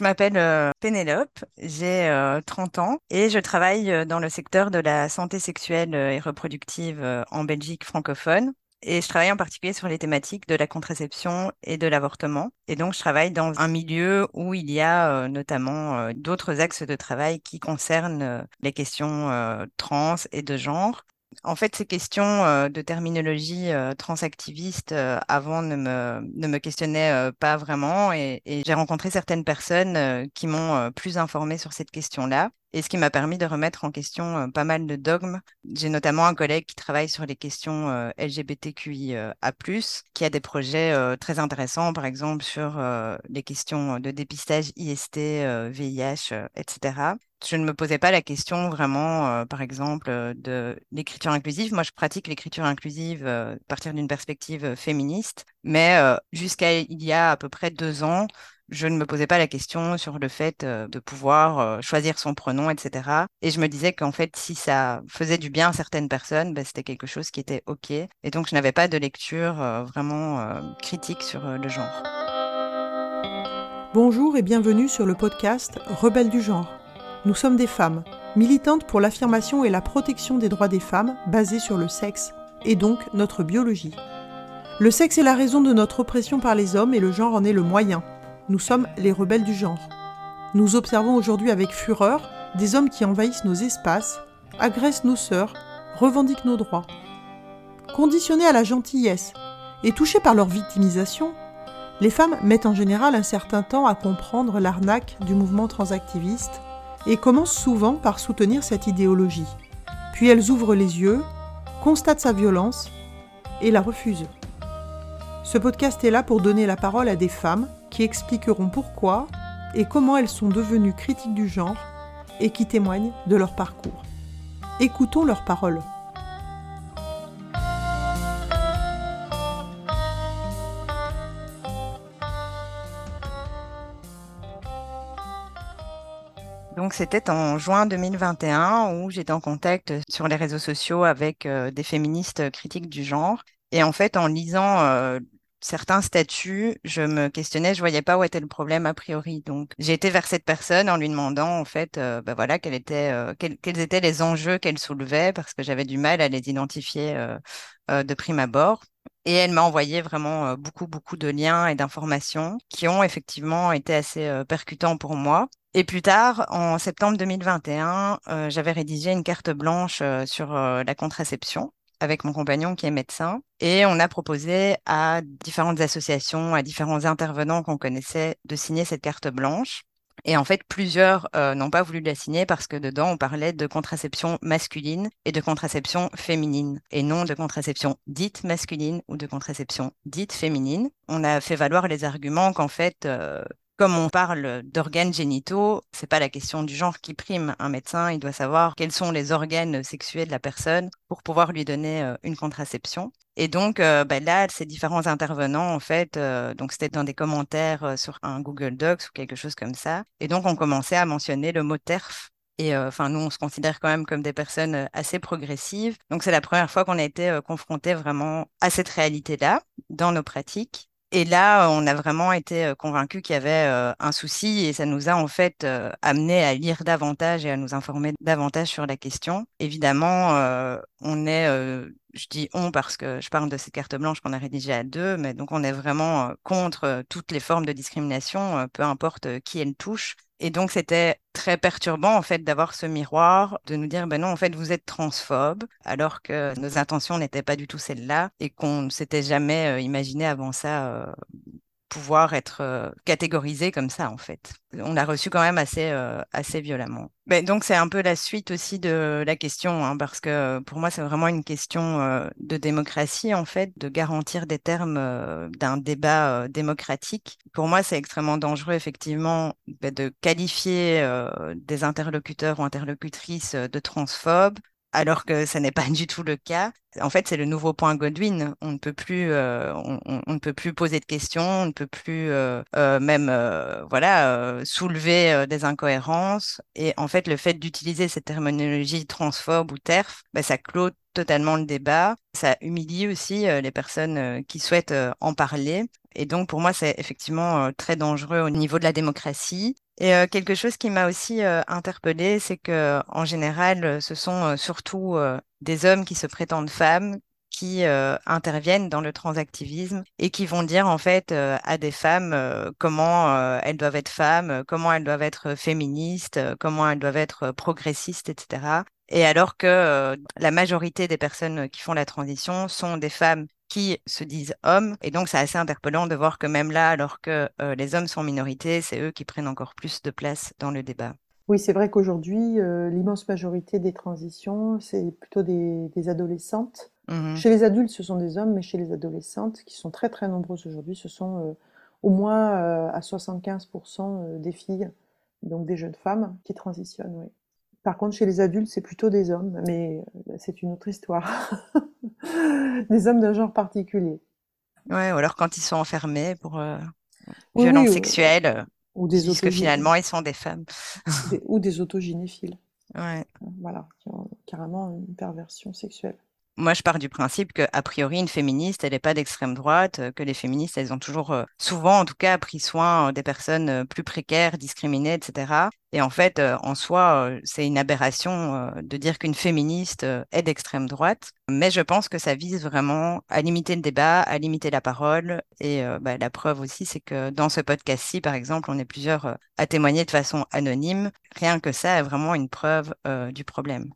je m'appelle euh, Pénélope, j'ai 30 ans et je travaille dans le secteur de la santé sexuelle et reproductive en Belgique francophone. Et je travaille en particulier sur les thématiques de la contraception et de l'avortement. Et donc, je travaille dans un milieu où il y a notamment d'autres axes de travail qui concernent les questions trans et de genre. En fait, ces questions euh, de terminologie euh, transactiviste euh, avant ne me, ne me questionnaient pas vraiment et, et j'ai rencontré certaines personnes qui m'ont plus informée sur cette question-là et ce qui m'a permis de remettre en question pas mal de dogmes. J'ai notamment un collègue qui travaille sur les questions LGBTQIA+, qui a des projets très intéressants, par exemple sur les questions de dépistage IST, VIH, etc je ne me posais pas la question vraiment, euh, par exemple, euh, de l'écriture inclusive. Moi, je pratique l'écriture inclusive euh, à partir d'une perspective féministe, mais jusqu'à il y a à peu près deux ans, je ne me posais pas la question sur le fait de pouvoir choisir son pronom, etc. Et je me disais qu'en fait, si ça faisait du bien à certaines personnes, ben, c'était quelque chose qui était OK. Et donc, je n'avais pas de lecture vraiment critique sur le genre. Bonjour et bienvenue sur le podcast Rebelles du genre. Nous sommes des femmes, militantes pour l'affirmation et la protection des droits des femmes basés sur le sexe, et donc notre biologie. Le sexe est la raison de notre oppression par les hommes et le genre en est le moyen. Nous sommes les rebelles du genre. Nous observons aujourd'hui avec fureur des hommes qui envahissent nos espaces, agressent nos sœurs, revendiquent nos droits. Conditionnées à la gentillesse et touchées par leur victimisation, les femmes mettent en général un certain temps à comprendre l'arnaque du mouvement transactiviste et commencent souvent par soutenir cette idéologie. Puis elles ouvrent les yeux, constatent sa violence et la refusent. Ce podcast est là pour donner la parole à des femmes qui expliqueront pourquoi et comment elles sont devenues critiques du genre et qui témoignent de leur parcours. Écoutons leurs paroles. C'était en juin 2021 où j'étais en contact sur les réseaux sociaux avec euh, des féministes critiques du genre. Et en fait, en lisant euh, certains statuts, je me questionnais, je voyais pas où était le problème a priori. Donc j'ai été vers cette personne en lui demandant en fait, euh, bah voilà, quel était, quels étaient les enjeux qu'elle soulevait parce que j'avais du mal à les identifier de prime abord. Et elle m'a envoyé vraiment beaucoup, beaucoup de liens et d'informations qui ont effectivement été assez percutants pour moi. Et plus tard, en septembre 2021, euh, j'avais rédigé une carte blanche sur la contraception avec mon compagnon qui est médecin. Et on a proposé à différentes associations, à différents intervenants qu'on connaissait de signer cette carte blanche. Et en fait, plusieurs n'ont pas voulu la signer parce que dedans, on parlait de contraception masculine et de contraception féminine, et non de contraception dite masculine ou de contraception dite féminine. On a fait valoir les arguments qu'en fait, comme on parle d'organes génitaux, c'est pas la question du genre qui prime. Un médecin, il doit savoir quels sont les organes sexuels de la personne pour pouvoir lui donner euh, une contraception. Et donc euh, bah là, ces différents intervenants, en fait, euh, donc c'était dans des commentaires sur un Google Docs ou quelque chose comme ça. Et donc on commençait à mentionner le mot TERF et enfin, nous, on se considère quand même comme des personnes assez progressives. Donc, c'est la première fois qu'on a été confrontés vraiment à cette réalité-là dans nos pratiques. Et là, on a vraiment été convaincus qu'il y avait un souci et ça nous a en fait amené à lire davantage et à nous informer davantage sur la question. Évidemment, on est, je dis on parce que je parle de ces cartes blanches qu'on a rédigées à deux, mais donc on est vraiment contre toutes les formes de discrimination, peu importe qui elles touchent. Et donc, c'était très perturbant, en fait, d'avoir ce miroir, de nous dire, ben non, en fait, vous êtes transphobe, alors que nos intentions n'étaient pas du tout celles-là et qu'on ne s'était jamais euh, imaginé avant ça euh, pouvoir être euh, catégorisé comme ça en fait. On l'a reçu quand même assez euh, assez violemment. Mais donc c'est un peu la suite aussi de la question hein, parce que pour moi c'est vraiment une question euh, de démocratie en fait, de garantir des termes d'un débat démocratique. Pour moi c'est extrêmement dangereux effectivement bah, de qualifier des interlocuteurs ou interlocutrices de transphobes alors que ça n'est pas du tout le cas. En fait, c'est le nouveau point Godwin. On ne peut plus, euh, on, ne peut plus poser de questions, on ne peut plus euh, euh, même, voilà, soulever des incohérences. Et en fait, le fait d'utiliser cette terminologie transphobe ou TERF, bah, ça clôt totalement le débat. Ça humilie aussi les personnes qui souhaitent en parler. Et donc, pour moi, c'est effectivement euh, très dangereux au niveau de la démocratie. Et euh, quelque chose qui m'a aussi euh, interpellée, c'est que en général, ce sont surtout des hommes qui se prétendent femmes qui interviennent dans le transactivisme et qui vont dire en fait à des femmes comment elles doivent être femmes, comment elles doivent être féministes, comment elles doivent être progressistes, etc. Et alors que la majorité des personnes qui font la transition sont des femmes qui se disent hommes. Et donc, c'est assez interpellant de voir que même là, alors que euh, les hommes sont minorités, c'est eux qui prennent encore plus de place dans le débat. Oui, c'est vrai qu'aujourd'hui, euh, l'immense majorité des transitions, c'est plutôt des, adolescentes. Mmh chez les adultes, ce sont des hommes, mais chez les adolescentes, qui sont très très nombreuses aujourd'hui, ce sont euh, au moins à 75% des filles, donc des jeunes femmes, qui transitionnent. Oui. Par contre, chez les adultes, c'est plutôt des hommes, mais c'est une autre histoire. des hommes d'un genre particulier. Ouais, ou alors quand ils sont enfermés pour euh, violences sexuelles, ou des disent que finalement ils sont des femmes. ou des autogynéphiles. Ouais. Voilà, qui ont carrément une perversion sexuelle. Moi, je pars du principe qu'a priori, une féministe, elle n'est pas d'extrême droite, euh, que les féministes, elles ont toujours, euh, souvent en tout cas, pris soin euh, des personnes plus précaires, discriminées, etc. Et en fait, en soi, c'est une aberration de dire qu'une féministe est d'extrême droite. Mais je pense que ça vise vraiment à limiter le débat, à limiter la parole. Et bah, la preuve aussi, c'est que dans ce podcast-ci, par exemple, on est plusieurs à témoigner de façon anonyme. Rien que ça est vraiment une preuve du problème.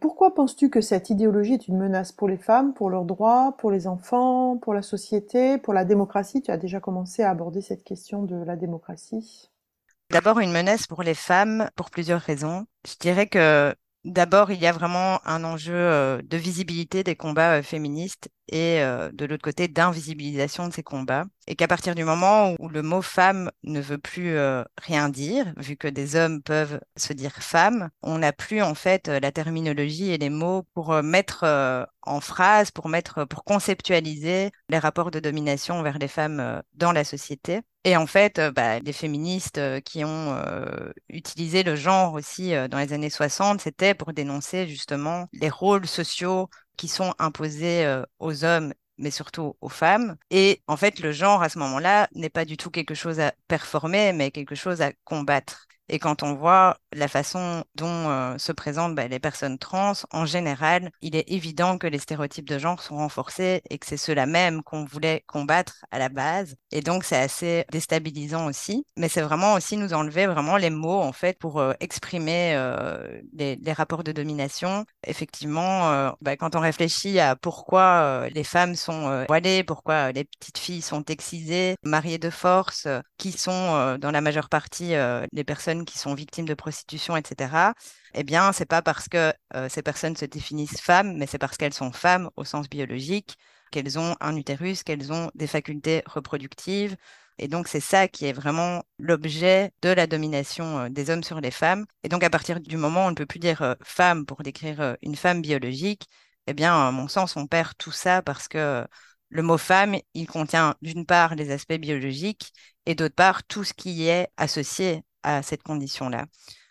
Pourquoi penses-tu que cette idéologie est une menace pour les femmes, pour leurs droits, pour les enfants, pour la société, pour la démocratie? Tu as déjà commencé à aborder cette question de la démocratie. D'abord, une menace pour les femmes pour plusieurs raisons. Je dirais que D'abord, il y a vraiment un enjeu euh, de visibilité des combats euh, féministes et euh, de l'autre côté d'invisibilisation de ces combats. Et qu'à partir du moment où le mot femme ne veut plus rien dire, vu que des hommes peuvent se dire femme, on n'a plus en fait la terminologie et les mots pour mettre en phrase, pour mettre, pour conceptualiser les rapports de domination vers les femmes dans la société. Et en fait, bah, les féministes qui ont utilisé le genre aussi dans les années 60, c'était pour dénoncer justement les rôles sociaux qui sont imposés aux hommes mais surtout aux femmes. Et en fait, le genre à ce moment-là n'est pas du tout quelque chose à performer, mais quelque chose à combattre. Et quand on voit la façon dont euh, se présentent bah, les personnes trans, en général, il est évident que les stéréotypes de genre sont renforcés et que c'est ceux-là même qu'on voulait combattre à la base. Et donc, c'est assez déstabilisant aussi. Mais c'est vraiment aussi nous enlever vraiment les mots, en fait, pour euh, exprimer euh, les, rapports de domination. Effectivement, bah, quand on réfléchit à pourquoi les femmes sont voilées, pourquoi les petites filles sont excisées, mariées de force, qui sont dans la majeure partie les personnes qui sont victimes de prostitution, etc., eh bien, c'est pas parce que euh, ces personnes se définissent femmes, mais c'est parce qu'elles sont femmes au sens biologique, qu'elles ont un utérus, qu'elles ont des facultés reproductives. Et donc, c'est ça qui est vraiment l'objet de la domination euh, des hommes sur les femmes. Et donc, à partir du moment où on ne peut plus dire euh, femme pour décrire une femme biologique, eh bien, à mon sens, on perd tout ça parce que le mot femme, il contient d'une part les aspects biologiques et d'autre part tout ce qui est associé à cette condition-là.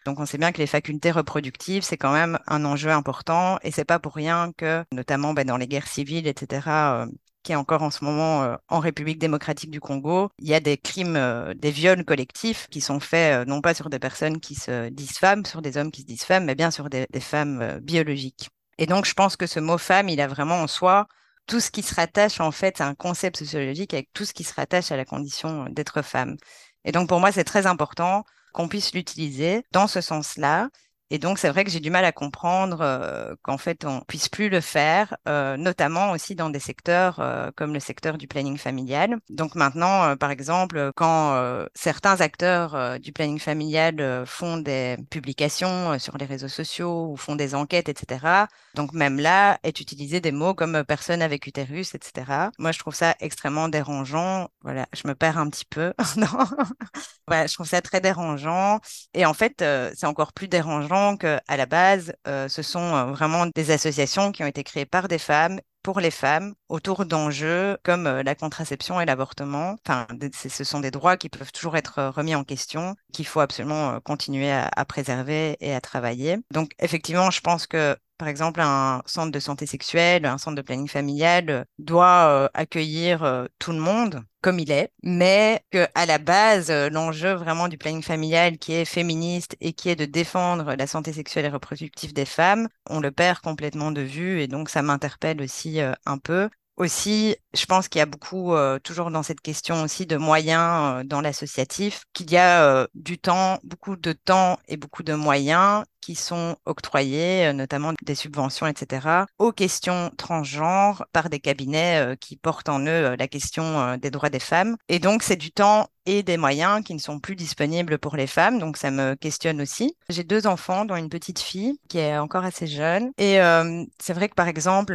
Donc on sait bien que les facultés reproductives, c'est quand même un enjeu important et c'est pas pour rien que, notamment ben, dans les guerres civiles, etc., euh, qui est encore en ce moment euh, en République démocratique du Congo, il y a des crimes, euh, des viols collectifs qui sont faits non pas sur des personnes qui se disent femmes, sur des hommes qui se disent femmes, mais bien sur des femmes biologiques. Et donc je pense que ce mot femme, il a vraiment en soi tout ce qui se rattache en fait à un concept sociologique avec tout ce qui se rattache à la condition d'être femme. Et donc pour moi, c'est très important qu'on puisse l'utiliser dans ce sens-là. Et donc, c'est vrai que j'ai du mal à comprendre euh, qu'en fait, on puisse plus le faire, euh, notamment aussi dans des secteurs euh, comme le secteur du planning familial. Donc maintenant, par exemple, quand certains acteurs du planning familial font des publications sur les réseaux sociaux ou font des enquêtes, etc., donc même là, est utilisé des mots comme personne avec utérus, etc. Moi, je trouve ça extrêmement dérangeant. Voilà, je me perds un petit peu. voilà, je trouve ça très dérangeant. Et en fait, c'est encore plus dérangeant qu'à la base, euh, ce sont euh, vraiment des associations qui ont été créées par des femmes pour les femmes autour d'enjeux comme euh, la contraception et l'avortement. Enfin, ce sont des droits qui peuvent toujours être remis en question, qu'il faut absolument continuer à, préserver et à travailler. Donc, effectivement, je pense que par exemple, un centre de santé sexuelle, un centre de planning familial doit accueillir tout le monde comme il est, mais que à la base, l'enjeu vraiment du planning familial qui est féministe et qui est de défendre la santé sexuelle et reproductive des femmes, on le perd complètement de vue et donc ça m'interpelle aussi un peu. Aussi, je pense qu'il y a beaucoup, euh, toujours dans cette question aussi, de moyens euh, dans l'associatif, qu'il y a euh, du temps, beaucoup de temps et beaucoup de moyens qui sont octroyés, notamment des subventions, etc., aux questions transgenres par des cabinets qui portent en eux la question des droits des femmes. Et donc, c'est du temps et des moyens qui ne sont plus disponibles pour les femmes. Donc, ça me questionne aussi. J'ai deux enfants, dont une petite fille qui est encore assez jeune. Et c'est vrai que, par exemple,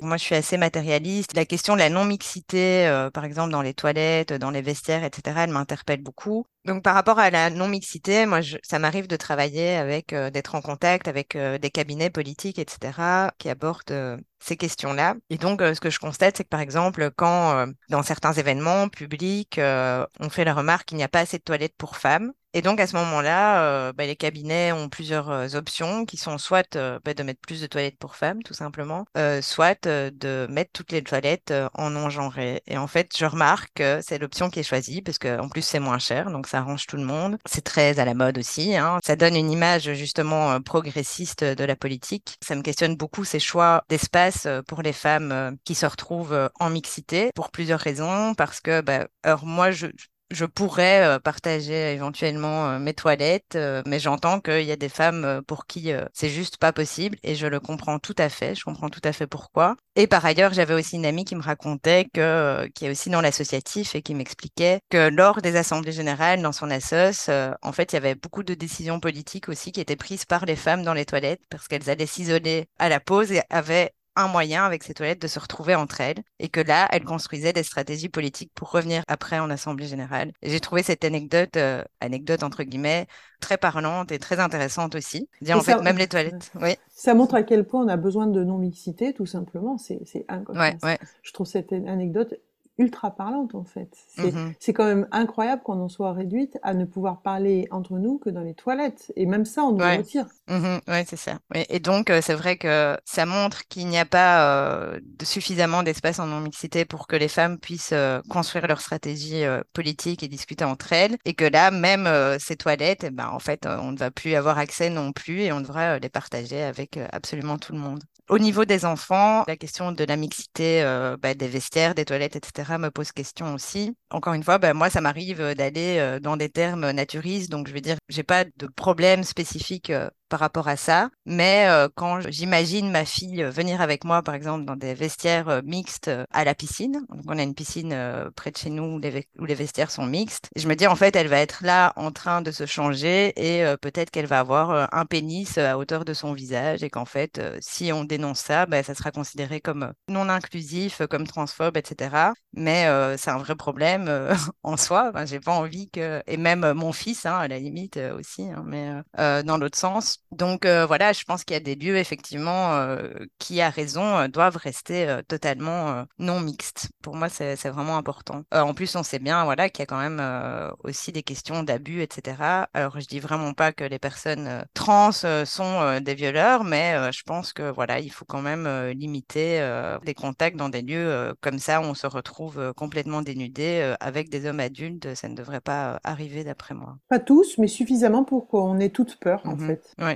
moi, je suis assez matérialiste. La question de la non-mixité, euh, par exemple, dans les toilettes, dans les vestiaires, etc., elle m'interpelle beaucoup. Donc, par rapport à la non-mixité, moi, ça m'arrive de travailler avec, euh, d'être en contact avec euh, des cabinets politiques, etc., qui abordent ces questions-là. Et donc, ce que je constate, c'est que, par exemple, quand, dans certains événements publics, on fait la remarque qu'il n'y a pas assez de toilettes pour femmes, et donc à ce moment-là, euh, bah, les cabinets ont plusieurs euh, options qui sont soit euh, bah, de mettre plus de toilettes pour femmes, tout simplement, soit de mettre toutes les toilettes en non-genré. Et en fait, je remarque que c'est l'option qui est choisie parce qu'en plus c'est moins cher, donc ça arrange tout le monde. C'est très à la mode aussi. Hein. Ça donne une image justement progressiste de la politique. Ça me questionne beaucoup ces choix d'espace pour les femmes qui se retrouvent en mixité pour plusieurs raisons. Parce que, bah, alors moi, je, je pourrais euh, partager éventuellement euh, mes toilettes, euh, mais j'entends qu'il y a des femmes pour qui c'est juste pas possible et je le comprends tout à fait. Je comprends tout à fait pourquoi. Et par ailleurs, j'avais aussi une amie qui me racontait que, qui est aussi dans l'associatif et qui m'expliquait que lors des assemblées générales dans son assos, en fait, il y avait beaucoup de décisions politiques aussi qui étaient prises par les femmes dans les toilettes parce qu'elles allaient s'isoler à la pause et avaient un moyen avec ces toilettes de se retrouver entre elles et que là, elle construisait des stratégies politiques pour revenir après en Assemblée générale. J'ai trouvé cette anecdote, euh, anecdote entre guillemets, très parlante et très intéressante aussi. Dire en fait, même les toilettes. Oui. Ça montre à quel point on a besoin de non-mixité, tout simplement. C'est incroyable. Ouais, ouais. Je trouve cette anecdote ultra parlante en fait. Mhm. C'est quand même incroyable qu'on en soit réduite à ne pouvoir parler entre nous que dans les toilettes. Et même ça, on nous retire. Mhm. Oui, c'est ça. Et donc, euh, c'est vrai que ça montre qu'il n'y a pas euh, de suffisamment d'espace en non-mixité pour que les femmes puissent euh, construire leur stratégie politique et discuter entre elles. Et que là, même ces toilettes, eh ben, en fait, on ne va plus avoir accès non plus et on devrait les partager avec absolument tout le monde. Au niveau des enfants, la question de la mixité bah, des vestiaires, des toilettes, etc. me pose question aussi. Encore une fois, bah, moi, ça m'arrive d'aller euh, dans des termes naturistes, donc je veux dire, j'ai pas de problème spécifique euh, par rapport à ça. Mais euh, quand j'imagine ma fille euh, venir avec moi, par exemple, dans des vestiaires euh, mixtes à la piscine, donc on a une piscine près de chez nous où les, vestiaires sont mixtes, je me dis en fait, elle va être là en train de se changer et peut-être qu'elle va avoir un pénis à hauteur de son visage et qu'en fait, si on dénonce ça, ben, ça sera considéré comme non inclusif, comme transphobe, etc. Mais c'est un vrai problème en soi. J'ai pas envie que, et même mon fils, hein, à la limite aussi, hein, mais dans l'autre sens, donc euh, voilà, je pense qu'il y a des lieux effectivement euh, qui, à raison, euh, doivent rester totalement non mixtes. Pour moi, c'est vraiment important. en plus, on sait bien voilà, qu'il y a quand même aussi des questions d'abus, etc. Alors, je dis vraiment pas que les personnes trans sont des violeurs, mais je pense que voilà, il faut quand même limiter les contacts dans des lieux comme ça où on se retrouve complètement dénudé avec des hommes adultes. Ça ne devrait pas arriver d'après moi. Pas tous, mais suffisamment pour qu'on ait toute peur, en mmh fait. Ouais.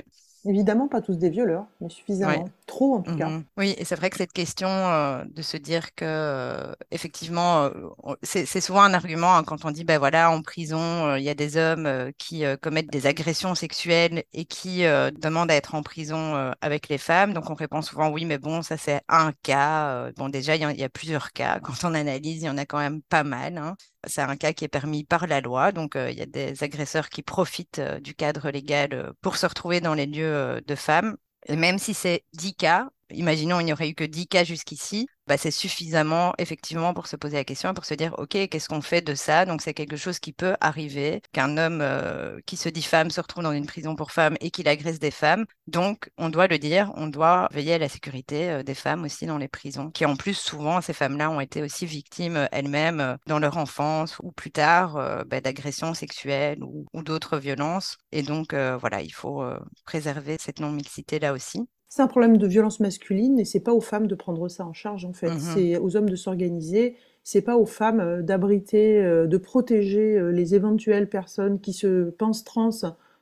Évidemment, pas tous des violeurs, mais suffisamment. Trop, en tout cas. Mhm. Oui, et c'est vrai que cette question euh, de se dire que, euh, effectivement, euh, c'est souvent un argument hein, quand on dit, ben voilà, en prison, il y a des hommes qui commettent des agressions sexuelles et qui demandent à être en prison avec les femmes. Donc, on répond souvent, oui, mais bon, ça, c'est un cas. bon, déjà, il y, a plusieurs cas. Quand on analyse, il y en a quand même pas mal. Hein. C'est un cas qui est permis par la loi. Donc, il y a des agresseurs qui profitent du cadre légal pour se retrouver dans les lieux de femmes. Et même si c'est 10 cas, imaginons il n'y aurait eu que 10 cas jusqu'ici, bah, c'est suffisamment effectivement pour se poser la question pour se dire, OK, qu'est-ce qu'on fait de ça? Donc c'est quelque chose qui peut arriver, qu'un homme euh, qui se dit femme se retrouve dans une prison pour femmes et qu'il agresse des femmes. Donc on doit le dire, on doit veiller à la sécurité euh, des femmes aussi dans les prisons, qui en plus souvent, ces femmes-là ont été aussi victimes euh, elles-mêmes dans leur enfance ou plus tard bah, d'agressions sexuelles ou, d'autres violences. Et donc voilà, il faut préserver cette non-mixité là aussi. C'est un problème de violence masculine et c'est pas aux femmes de prendre ça en charge en fait. Mhm. C'est aux hommes de s'organiser. C'est pas aux femmes euh, d'abriter, euh, de protéger euh, les éventuelles personnes qui se pensent trans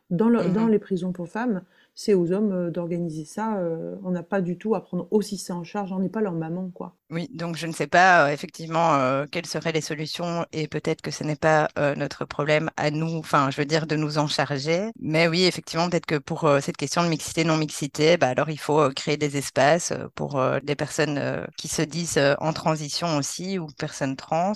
dans, le- dans Mhm. les prisons pour femmes. C'est aux hommes euh, d'organiser ça. euh, on n'a pas du tout à prendre aussi ça en charge. On n'est pas leur maman quoi. Oui, donc je ne sais pas euh, effectivement quelles seraient les solutions et peut-être que ce n'est pas notre problème à nous, enfin je veux dire de nous en charger. Mais oui, effectivement, peut-être que pour cette question de mixité, non-mixité, bah, alors il faut créer des espaces pour des personnes qui se disent en transition aussi ou personnes trans.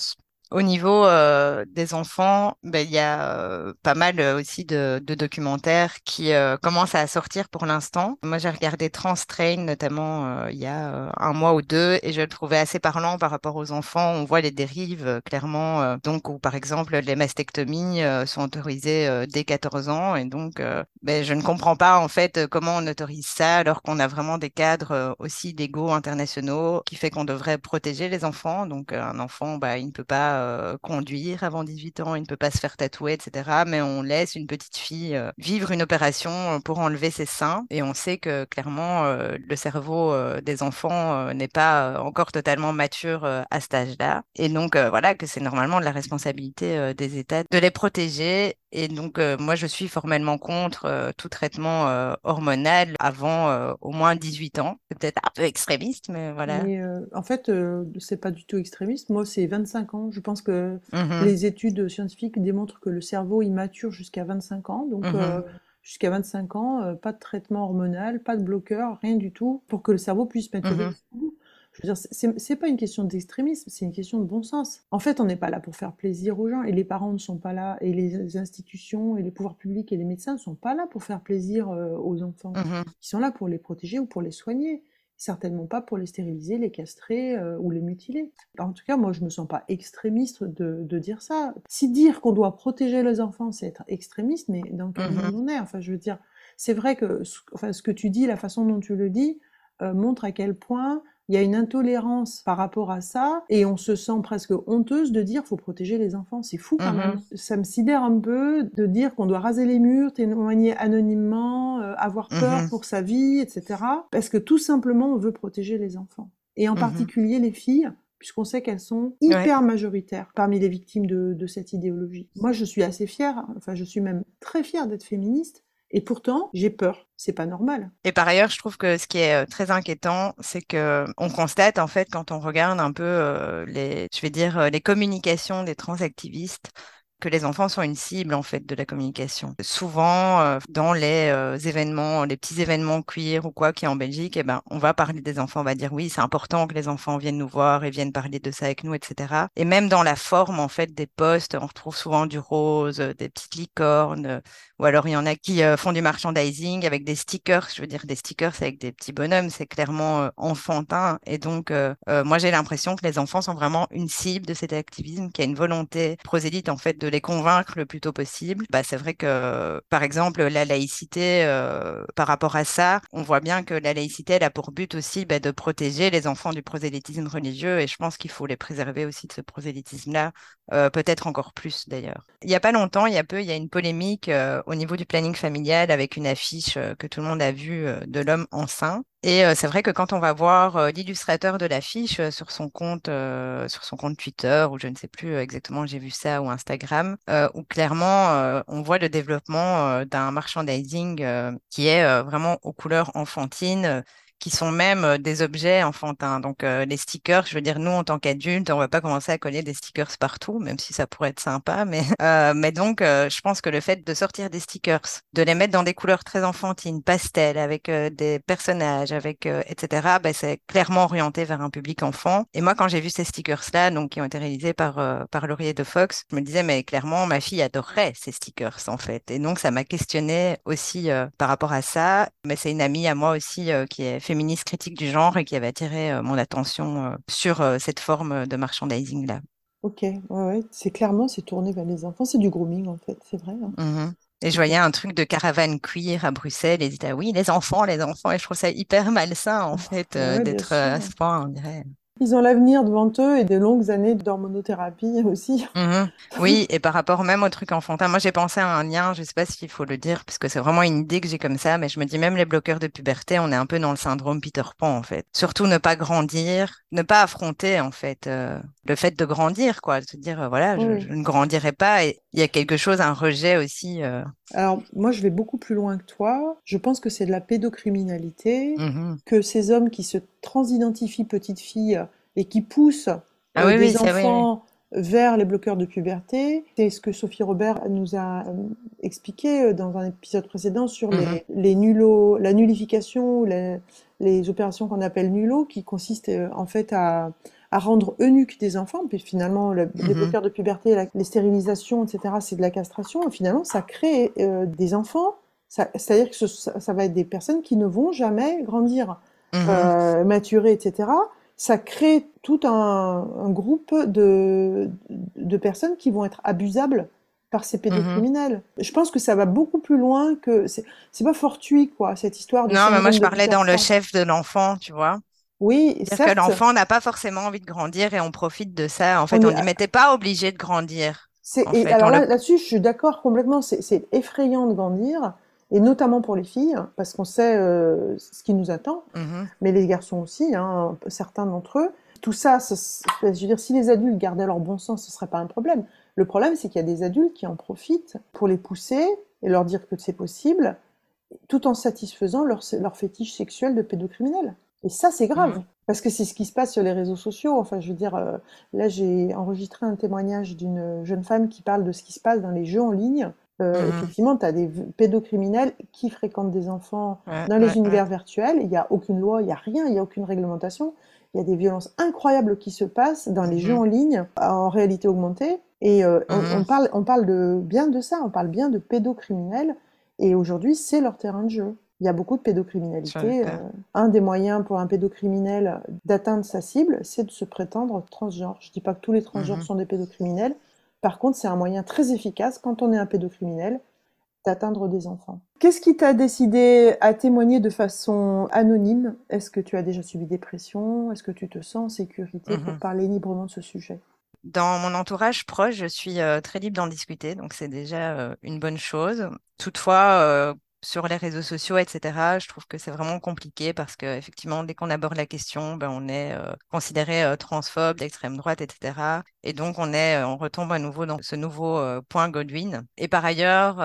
Au niveau euh, des enfants, ben, il y a euh, pas mal euh, aussi de, de documentaires qui euh, commencent à sortir pour l'instant. Moi, j'ai regardé Trans Train notamment euh, il y a euh, un mois ou deux et je le trouvais assez parlant par rapport aux enfants. On voit les dérives clairement, donc où par exemple les mastectomies sont autorisées dès 14 ans et donc ben, je ne comprends pas en fait comment on autorise ça alors qu'on a vraiment des cadres aussi légaux internationaux qui fait qu'on devrait protéger les enfants. Donc un enfant, bah, il ne peut pas euh, conduire avant 18 ans, il ne peut pas se faire tatouer, etc. Mais on laisse une petite fille euh, vivre une opération euh, pour enlever ses seins. Et on sait que clairement, le cerveau des enfants n'est pas encore totalement mature à cet âge-là. Et donc, voilà, que c'est normalement de la responsabilité des États de les protéger. Et donc, euh, moi, je suis formellement contre euh, tout traitement euh, hormonal avant au moins 18 ans. C'est peut-être un peu extrémiste, mais voilà. Mais en fait, c'est pas du tout extrémiste. Moi, c'est 25 ans. Je pense que Mhm. les études scientifiques démontrent que le cerveau il mature jusqu'à 25 ans. Donc, euh, jusqu'à 25 ans, pas de traitement hormonal, pas de bloqueur, rien du tout, pour que le cerveau puisse maturer. Mhm. Je veux dire, c'est pas une question d'extrémisme, c'est une question de bon sens. En fait, on n'est pas là pour faire plaisir aux gens, et les parents ne sont pas là, et les institutions, et les pouvoirs publics, et les médecins ne sont pas là pour faire plaisir euh, aux enfants. Mhm. Ils sont là pour les protéger ou pour les soigner. Certainement pas pour les stériliser, les castrer euh, ou les mutiler. En tout cas, moi, je me sens pas extrémiste de, de dire ça. Si dire qu'on doit protéger les enfants, c'est être extrémiste, mais dans quel Mhm. monde on est? Enfin, je veux dire, c'est vrai que ce, enfin, ce que tu dis, la façon dont tu le dis, euh, montre à quel point il y a une intolérance par rapport à ça, et on se sent presque honteuse de dire faut protéger les enfants. C'est fou quand Mhm. même. Ça me sidère un peu de dire qu'on doit raser les murs, témoigner anonymement, euh, avoir peur Mhm. pour sa vie, etc. Parce que tout simplement on veut protéger les enfants. Et en Mhm. particulier les filles, puisqu'on sait qu'elles sont hyper majoritaires parmi les victimes de, de cette idéologie. Moi je suis assez fière, enfin je suis même très fière d'être féministe, et pourtant j'ai peur. C'est pas normal. Et par ailleurs, je trouve que ce qui est euh, très inquiétant, c'est que on constate en fait quand on regarde un peu euh, les, je vais dire euh, les communications des transactivistes, que les enfants sont une cible en fait de la communication. Souvent euh, dans les euh, événements, les petits événements queer ou quoi qui est en Belgique, eh ben on va parler des enfants, on va dire oui, c'est important que les enfants viennent nous voir et viennent parler de ça avec nous, etc. Et même dans la forme en fait des posts, on retrouve souvent du rose, euh, des petites licornes, euh, ou alors il y en a qui euh, font du merchandising avec des stickers. Je veux dire des stickers avec des petits bonhommes, c'est clairement euh, enfantin. Et donc euh, moi j'ai l'impression que les enfants sont vraiment une cible de cet activisme, qui a une volonté prosélyte en fait de les convaincre le plus tôt possible. Bah, c'est vrai que, par exemple, la laïcité, euh, par rapport à ça, on voit bien que la laïcité, elle a pour but aussi bah, de protéger les enfants du prosélytisme religieux et je pense qu'il faut les préserver aussi de ce prosélytisme-là, euh, peut-être encore plus d'ailleurs. Il n'y a pas longtemps, il y a peu, il y a une polémique euh, au niveau du planning familial avec une affiche euh, que tout le monde a vue euh, de l'homme enceint. Et euh, c'est vrai que quand on va voir l'illustrateur de l'affiche sur son compte, sur son compte Twitter ou je ne sais plus exactement, j'ai vu ça ou Instagram, où clairement on voit le développement d'un merchandising qui est vraiment aux couleurs enfantines qui sont même euh, des objets enfantins. Donc euh, les stickers, je veux dire, nous en tant qu'adultes, on va pas commencer à coller des stickers partout, même si ça pourrait être sympa. Mais, euh, mais donc, euh, je pense que le fait de sortir des stickers, de les mettre dans des couleurs très enfantines, pastel, avec euh, des personnages, avec euh, etc., ben, c'est clairement orienté vers un public enfant. Et moi, quand j'ai vu ces stickers-là, donc qui ont été réalisés par par Laurier de Fox, je me disais, mais clairement, ma fille adorerait ces stickers en fait. Et donc, ça m'a questionné aussi par rapport à ça. Mais c'est une amie à moi aussi qui est féministe critique du genre et qui avait attiré euh, mon attention euh, sur euh, cette forme de merchandising là. Ok, ouais, ouais. c'est clairement c'est tourné vers les enfants, c'est du grooming en fait, c'est vrai. hein. Mhm. Et je voyais un truc de caravane queer à Bruxelles et disaient, ah oui, les enfants, les enfants. Et je trouve ça hyper malsain, en fait, Ouais, d'être à ce point, on dirait. Ils ont l'avenir devant eux et des longues années d'hormonothérapie aussi. Mhm. Oui, et par rapport même au truc enfantin, moi j'ai pensé à un lien, je sais pas s'il faut le dire, parce que c'est vraiment une idée que j'ai comme ça, mais je me dis même les bloqueurs de puberté, on est un peu dans le syndrome Peter Pan en fait. Surtout ne pas grandir, ne pas affronter en fait euh, le fait de grandir, quoi, de se dire euh, voilà, je, Oui. je ne grandirai pas, et il y a quelque chose, un rejet aussi. euh, Alors, moi, je vais beaucoup plus loin que toi. Je pense que c'est de la pédocriminalité, mhm. que ces hommes qui se transidentifient petites filles et qui poussent Ah euh, oui, oui, des oui, enfants vers les bloqueurs de puberté. C'est ce que Sophie Robert nous a euh, expliqué dans un épisode précédent sur les, les nullos, la nullification, les, les opérations qu'on appelle nullo, qui consistent en fait à, à rendre eunuques des enfants. Puis finalement, le- les Mhm. bloqueurs de puberté, la- les stérilisations, etc., c'est de la castration. Et finalement, ça crée euh, des enfants. C'est-à-dire que ce- ça, ça va être des personnes qui ne vont jamais grandir Mhm. euh, maturé, etc., ça crée tout un, un groupe de, de personnes qui vont être abusables par ces Mhm. pédocriminels. Je pense que ça va beaucoup plus loin que... C'est pas fortuit, quoi, cette histoire de Non, mais moi je parlais dans le chef de l'enfant, tu vois. Oui, C'est-à-dire que l'enfant n'a pas forcément envie de grandir et on profite de ça. En fait, on n'y mettait pas obligé de grandir. Et fait, alors le... là, là-dessus, je suis d'accord complètement, c'est effrayant de grandir, et notamment pour les filles, parce qu'on sait euh, ce qui nous attend. Mhm. mais les garçons aussi, hein, certains d'entre eux. Tout ça, ce- ce- je veux dire, si les adultes gardaient leur bon sens, ce serait pas un problème. Le problème, c'est qu'il y a des adultes qui en profitent pour les pousser et leur dire que c'est possible, tout en satisfaisant leur, leur fétiche sexuel de pédocriminel. Et ça, c'est grave, Mhm. parce que c'est ce qui se passe sur les réseaux sociaux. Enfin, je veux dire, euh, là, j'ai enregistré un témoignage d'une jeune femme qui parle de ce qui se passe dans les jeux en ligne. Euh, Mhm. Effectivement, tu as des pédocriminels qui fréquentent des enfants Ouais, dans les ouais, ouais. univers virtuels. Il n'y a aucune loi, il n'y a rien, il n'y a aucune réglementation. Il y a des violences incroyables qui se passent dans les Mhm. jeux en ligne en réalité augmentée. Et euh, on, on parle, on parle de, bien de ça, on parle bien de pédocriminels. Et aujourd'hui, c'est leur terrain de jeu. Il y a beaucoup de pédocriminalité. Euh, un des moyens pour un pédocriminel d'atteindre sa cible, c'est de se prétendre transgenre. Je dis pas que tous les transgenres Mhm. sont des pédocriminels. Par contre, c'est un moyen très efficace quand on est un pédocriminel d'atteindre des enfants. Qu'est-ce qui t'a décidé à témoigner de façon anonyme? Est-ce que tu as déjà subi des pressions? Est-ce que tu te sens en sécurité pour Mhm. parler librement de ce sujet? Dans mon entourage proche, je suis euh, très libre d'en discuter, donc c'est déjà euh, une bonne chose. Toutefois, euh, sur les réseaux sociaux, etc., je trouve que c'est vraiment compliqué parce que effectivement, dès qu'on aborde la question, ben, on est euh, considéré euh, transphobe, d'extrême droite, etc. Et donc, on est, euh, on retombe à nouveau dans ce nouveau euh, point Godwin. Et par ailleurs,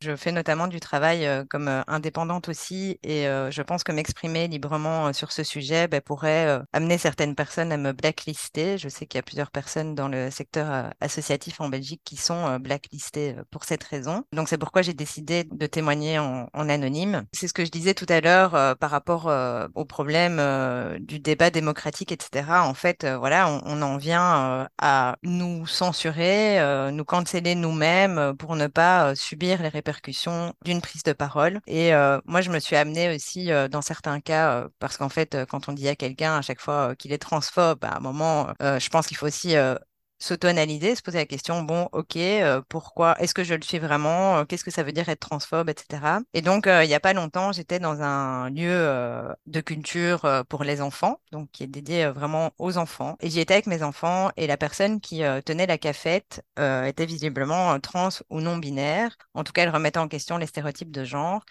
je fais notamment du travail comme indépendante aussi, et je pense que m'exprimer librement sur ce sujet ben, pourrait amener certaines personnes à me blacklister. Je sais qu'il y a plusieurs personnes dans le secteur associatif en Belgique qui sont blacklistées pour cette raison. Donc, c'est pourquoi j'ai décidé de témoigner en, anonyme. C'est ce que je disais tout à l'heure euh, par rapport euh, au problème euh, du débat démocratique, etc. En fait, voilà, on, en vient à nous censurer, nous canceller nous-mêmes pour ne pas subir les répercussions d'une prise de parole. Et moi, je me suis amenée aussi dans certains cas, parce qu'en fait, quand on dit à quelqu'un à chaque fois qu'il est transphobe, à un moment, je pense qu'il faut aussi s'auto-analyser, se poser la question, bon, ok, euh, pourquoi, est-ce que je le suis vraiment, Euh, qu'est-ce que ça veut dire être transphobe, etc. Et donc, euh, il n'y a pas longtemps, j'étais dans un lieu euh, de culture euh, pour les enfants, donc qui est dédié euh, vraiment aux enfants. Et j'y étais avec mes enfants et la personne qui tenait la cafette était visiblement trans ou non binaire. En tout cas, elle remettait en question les stéréotypes de genre.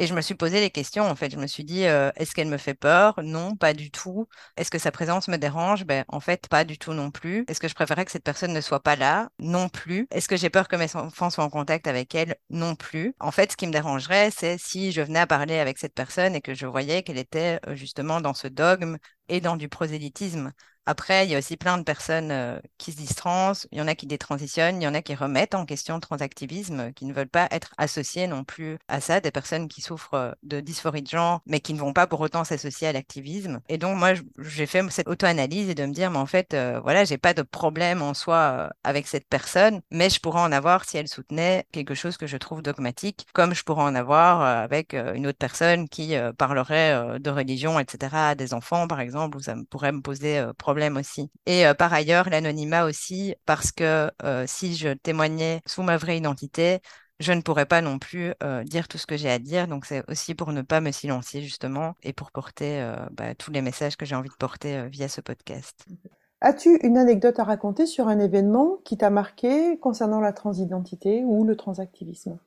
Et je me suis posé les questions, en fait. Je me suis dit, euh, est-ce qu'elle me fait peur? Non, pas du tout. Est-ce que sa présence me dérange? Ben, en fait, pas du tout non plus. Est-ce que je préférais que cette personne ne soit pas là? Non plus. Est-ce que j'ai peur que mes enfants soient en contact avec elle? Non plus. En fait, ce qui me dérangerait, c'est si je venais à parler avec cette personne et que je voyais qu'elle était euh, justement dans ce dogme et dans du prosélytisme. Après, il y a aussi plein de personnes euh, qui se trans, il y en a qui détransitionnent, il y en a qui remettent en question le transactivisme, qui ne veulent pas être associés non plus à ça, des personnes qui souffrent euh, de dysphorie de genre, mais qui ne vont pas pour autant s'associer à l'activisme. Et donc, moi, j'ai fait cette auto-analyse et de me dire, mais en fait, euh, voilà, j'ai pas de problème en soi euh, avec cette personne, mais je pourrais en avoir si elle soutenait quelque chose que je trouve dogmatique, comme je pourrais en avoir avec une autre personne qui parlerait de religion, etc., à des enfants, par exemple, où ça pourrait me poser euh, aussi. Et euh, par ailleurs, l'anonymat aussi, parce que euh, si je témoignais sous ma vraie identité, je ne pourrais pas non plus dire tout ce que j'ai à dire. Donc c'est aussi pour ne pas me silencier justement et pour porter bah, tous les messages que j'ai envie de porter via ce podcast. As-tu une anecdote à raconter sur un événement qui t'a marqué concernant la transidentité ou le transactivisme?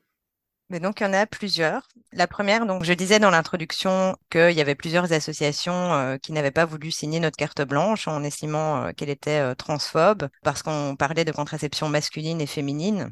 Donc, il y en a plusieurs. La première, donc, je disais dans l'introduction qu'il y avait plusieurs associations euh, qui n'avaient pas voulu signer notre carte blanche en estimant euh, qu'elle était euh, transphobe parce qu'on parlait de contraception masculine et féminine.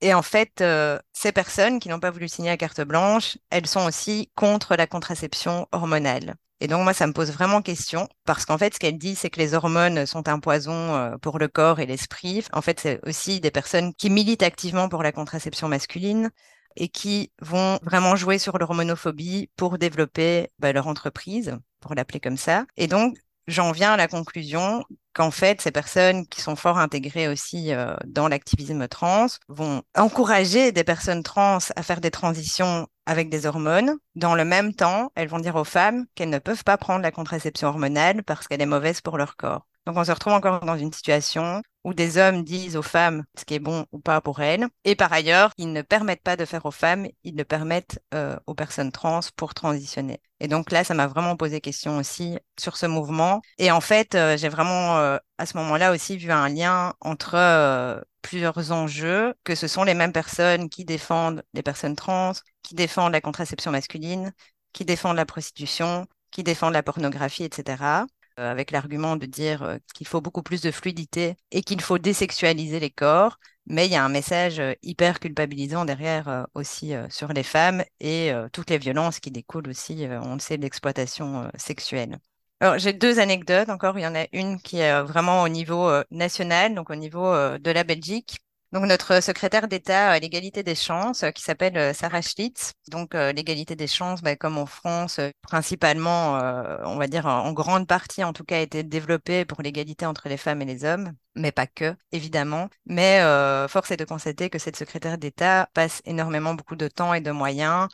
Et en fait, ces personnes qui n'ont pas voulu signer la carte blanche, elles sont aussi contre la contraception hormonale. Et donc, moi, ça me pose vraiment question parce qu'en fait, ce qu'elle dit, c'est que les hormones sont un poison pour le corps et l'esprit. En fait, c'est aussi des personnes qui militent activement pour la contraception masculine et qui vont vraiment jouer sur l'hormonophobie pour développer bah, leur entreprise, pour l'appeler comme ça. Et donc, j'en viens à la conclusion qu'en fait, ces personnes qui sont fort intégrées aussi euh, dans l'activisme trans vont encourager des personnes trans à faire des transitions avec des hormones. Dans le même temps, elles vont dire aux femmes qu'elles ne peuvent pas prendre la contraception hormonale parce qu'elle est mauvaise pour leur corps. Donc on se retrouve encore dans une situation où des hommes disent aux femmes ce qui est bon ou pas pour elles. Et par ailleurs, ils ne permettent pas de faire aux femmes, ils le permettent euh, aux personnes trans pour transitionner. Et donc là, ça m'a vraiment posé question aussi sur ce mouvement. Et en fait, euh, j'ai vraiment euh, à ce moment-là aussi vu un lien entre plusieurs enjeux, que ce sont les mêmes personnes qui défendent les personnes trans, qui défendent la contraception masculine, qui défendent la prostitution, qui défendent la pornographie, etc. Euh, avec l'argument de dire euh, qu'il faut beaucoup plus de fluidité et qu'il faut désexualiser les corps. Mais il y a un message euh, hyper culpabilisant derrière aussi sur les femmes et toutes les violences qui découlent aussi, on le sait, de l'exploitation sexuelle. Alors, j'ai deux anecdotes encore. Il y en a une qui est vraiment au niveau national, donc au niveau de la Belgique. Donc notre secrétaire d'État à l'égalité des chances, euh, qui s'appelle euh, Sarah Schlitz. Donc euh, l'égalité des chances, bah, comme en France, principalement, on va dire en grande partie en tout cas, a été développée pour l'égalité entre les femmes et les hommes, mais pas que, évidemment. Mais force est de constater que cette secrétaire d'État passe énormément beaucoup de temps et de moyens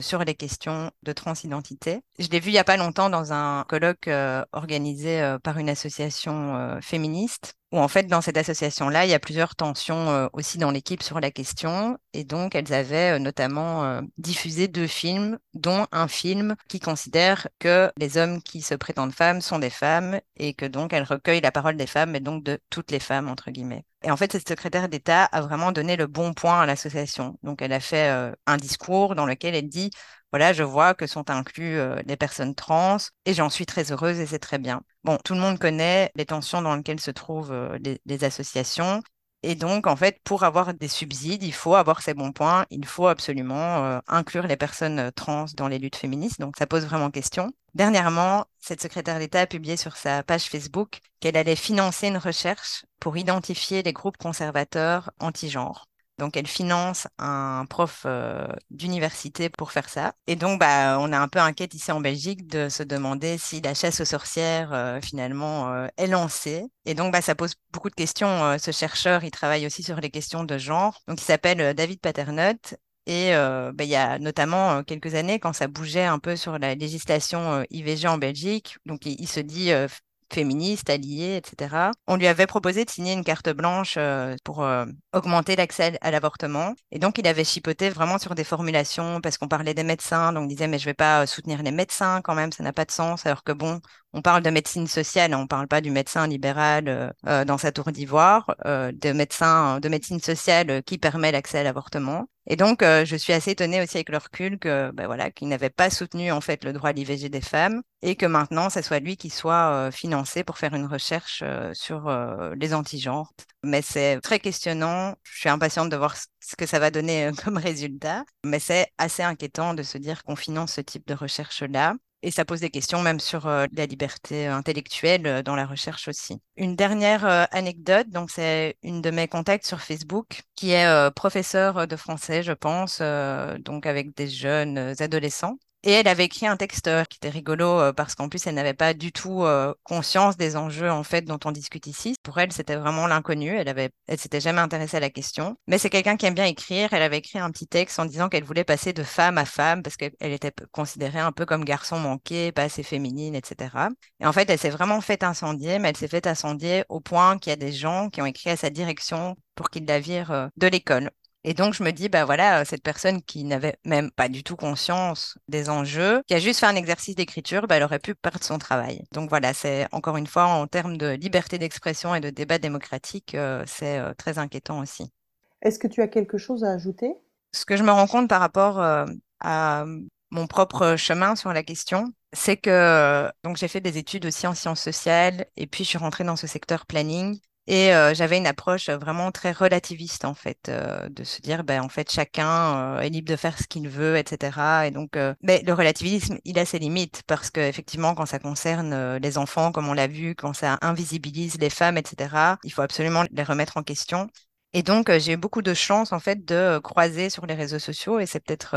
sur les questions de transidentité. Je l'ai vu il n'y a pas longtemps dans un colloque organisé par une association féministe où en fait, dans cette association-là, il y a plusieurs tensions euh, aussi dans l'équipe sur la question. Et donc, elles avaient euh, notamment euh, diffusé deux films, dont un film qui considère que les hommes qui se prétendent femmes sont des femmes et que donc elles recueillent la parole des femmes, mais donc de toutes les femmes, entre guillemets. Et en fait, cette secrétaire d'État a vraiment donné le bon point à l'association. Donc, elle a fait un discours dans lequel elle dit voilà, je vois que sont inclus euh, les personnes trans et j'en suis très heureuse et c'est très bien. Bon, tout le monde connaît les tensions dans lesquelles se trouvent euh, les, associations. Et donc, en fait, pour avoir des subsides, il faut avoir ces bons points. Il faut absolument euh, inclure les personnes trans dans les luttes féministes. Donc, ça pose vraiment question. Dernièrement, cette secrétaire d'État a publié sur sa page Facebook qu'elle allait financer une recherche pour identifier les groupes conservateurs anti-genre. Donc, elle finance un prof euh, d'université pour faire ça. Et donc, bah, on a un peu inquiète ici en Belgique de se demander si la chasse aux sorcières, euh, finalement, euh, est lancée. Et donc, bah, ça pose beaucoup de questions. ce chercheur, il travaille aussi sur les questions de genre. Donc, il s'appelle David Paternotte. Et bah, il y a notamment quelques années, quand ça bougeait un peu sur la législation IVG en Belgique, donc il se dit féministe, alliée, etc. On lui avait proposé de signer une carte blanche euh, pour euh, augmenter l'accès à l'avortement. Et donc, il avait chipoté vraiment sur des formulations parce qu'on parlait des médecins. Donc, il disait, mais je vais pas euh, soutenir les médecins quand même, ça n'a pas de sens. Alors que bon, on parle de médecine sociale, on ne parle pas du médecin libéral dans sa tour d'ivoire, de médecin, de médecine sociale qui permet l'accès à l'avortement. Et donc, euh, je suis assez étonnée aussi avec le recul que, ben voilà, qu'il n'avait pas soutenu en fait le droit à l'IVG des femmes et que maintenant, ce soit lui qui soit euh, financé pour faire une recherche euh, sur les antigenres. Mais c'est très questionnant. Je suis impatiente de voir ce que ça va donner comme résultat. Mais c'est assez inquiétant de se dire qu'on finance ce type de recherche-là. Et ça pose des questions même sur la liberté intellectuelle dans la recherche aussi. Une dernière anecdote, donc c'est une de mes contacts sur Facebook qui est professeur de français, je pense, donc avec des jeunes adolescents. Et elle avait écrit un texte qui était rigolo euh, parce qu'en plus, elle n'avait pas du tout euh, conscience des enjeux en fait dont on discute ici. Pour elle, c'était vraiment l'inconnu. Elle avait, elle s'était jamais intéressée à la question. Mais c'est quelqu'un qui aime bien écrire. Elle avait écrit un petit texte en disant qu'elle voulait passer de femme à femme parce qu'elle était considérée un peu comme garçon manqué, pas assez féminine, etc. Et en fait, elle s'est vraiment fait incendier, mais elle s'est fait incendier au point qu'il y a des gens qui ont écrit à sa direction pour qu'ils la euh, de l'école. Et donc, je me dis, bah voilà, cette personne qui n'avait même pas du tout conscience des enjeux, qui a juste fait un exercice d'écriture, bah, elle aurait pu perdre son travail. Donc voilà, c'est encore une fois, en termes de liberté d'expression et de débat démocratique, euh, c'est euh, très inquiétant aussi. Est-ce que tu as quelque chose à ajouter? Ce que je me rends compte par rapport euh, à mon propre chemin sur la question, c'est que donc j'ai fait des études aussi en sciences sociales et puis je suis rentrée dans ce secteur planning et j'avais une approche vraiment très relativiste en fait, de se dire ben en fait chacun est libre de faire ce qu'il veut, etc. Et donc, mais le relativisme, il a ses limites parce que effectivement, quand ça concerne les enfants, comme on l'a vu, quand ça invisibilise les femmes, etc. Il faut absolument les remettre en question. Et donc, j'ai eu beaucoup de chance, en fait, de croiser sur les réseaux sociaux. Et c'est peut-être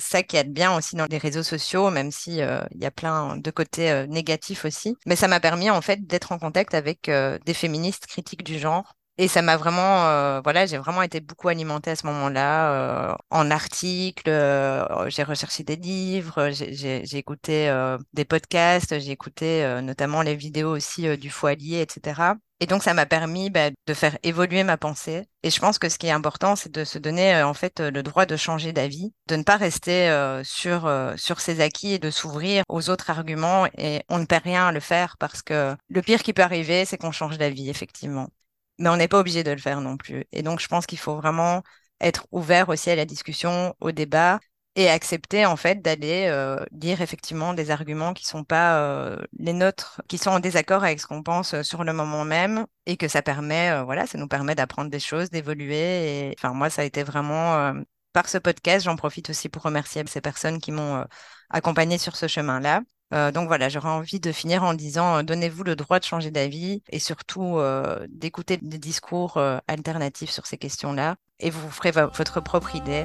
ça qui aide bien aussi dans les réseaux sociaux, même si il y a plein de côtés négatifs aussi. Mais ça m'a permis, en fait, d'être en contact avec des féministes critiques du genre et ça m'a vraiment, voilà, j'ai vraiment été beaucoup alimentée à ce moment-là en articles. j'ai recherché des livres, j'ai écouté des podcasts, j'ai écouté notamment les vidéos aussi du Foilier, etc. Et donc, ça m'a permis bah, de faire évoluer ma pensée. Et je pense que ce qui est important, c'est de se donner en fait le droit de changer d'avis, de ne pas rester sur sur ses acquis et de s'ouvrir aux autres arguments. Et on ne perd rien à le faire parce que le pire qui peut arriver, c'est qu'on change d'avis, effectivement mais on n'est pas obligé de le faire non plus. Et donc, je pense qu'il faut vraiment être ouvert aussi à la discussion, au débat et accepter en fait d'aller euh, dire effectivement des arguments qui sont pas euh, les nôtres, qui sont en désaccord avec ce qu'on pense euh, sur le moment même et que ça permet, voilà, ça nous permet d'apprendre des choses, d'évoluer. Et enfin, moi, ça a été vraiment par ce podcast, j'en profite aussi pour remercier ces personnes qui m'ont accompagné sur ce chemin-là. Euh, donc voilà, j'aurais envie de finir en disant euh, donnez-vous le droit de changer d'avis et surtout euh, d'écouter des discours alternatifs sur ces questions-là et vous ferez votre propre idée.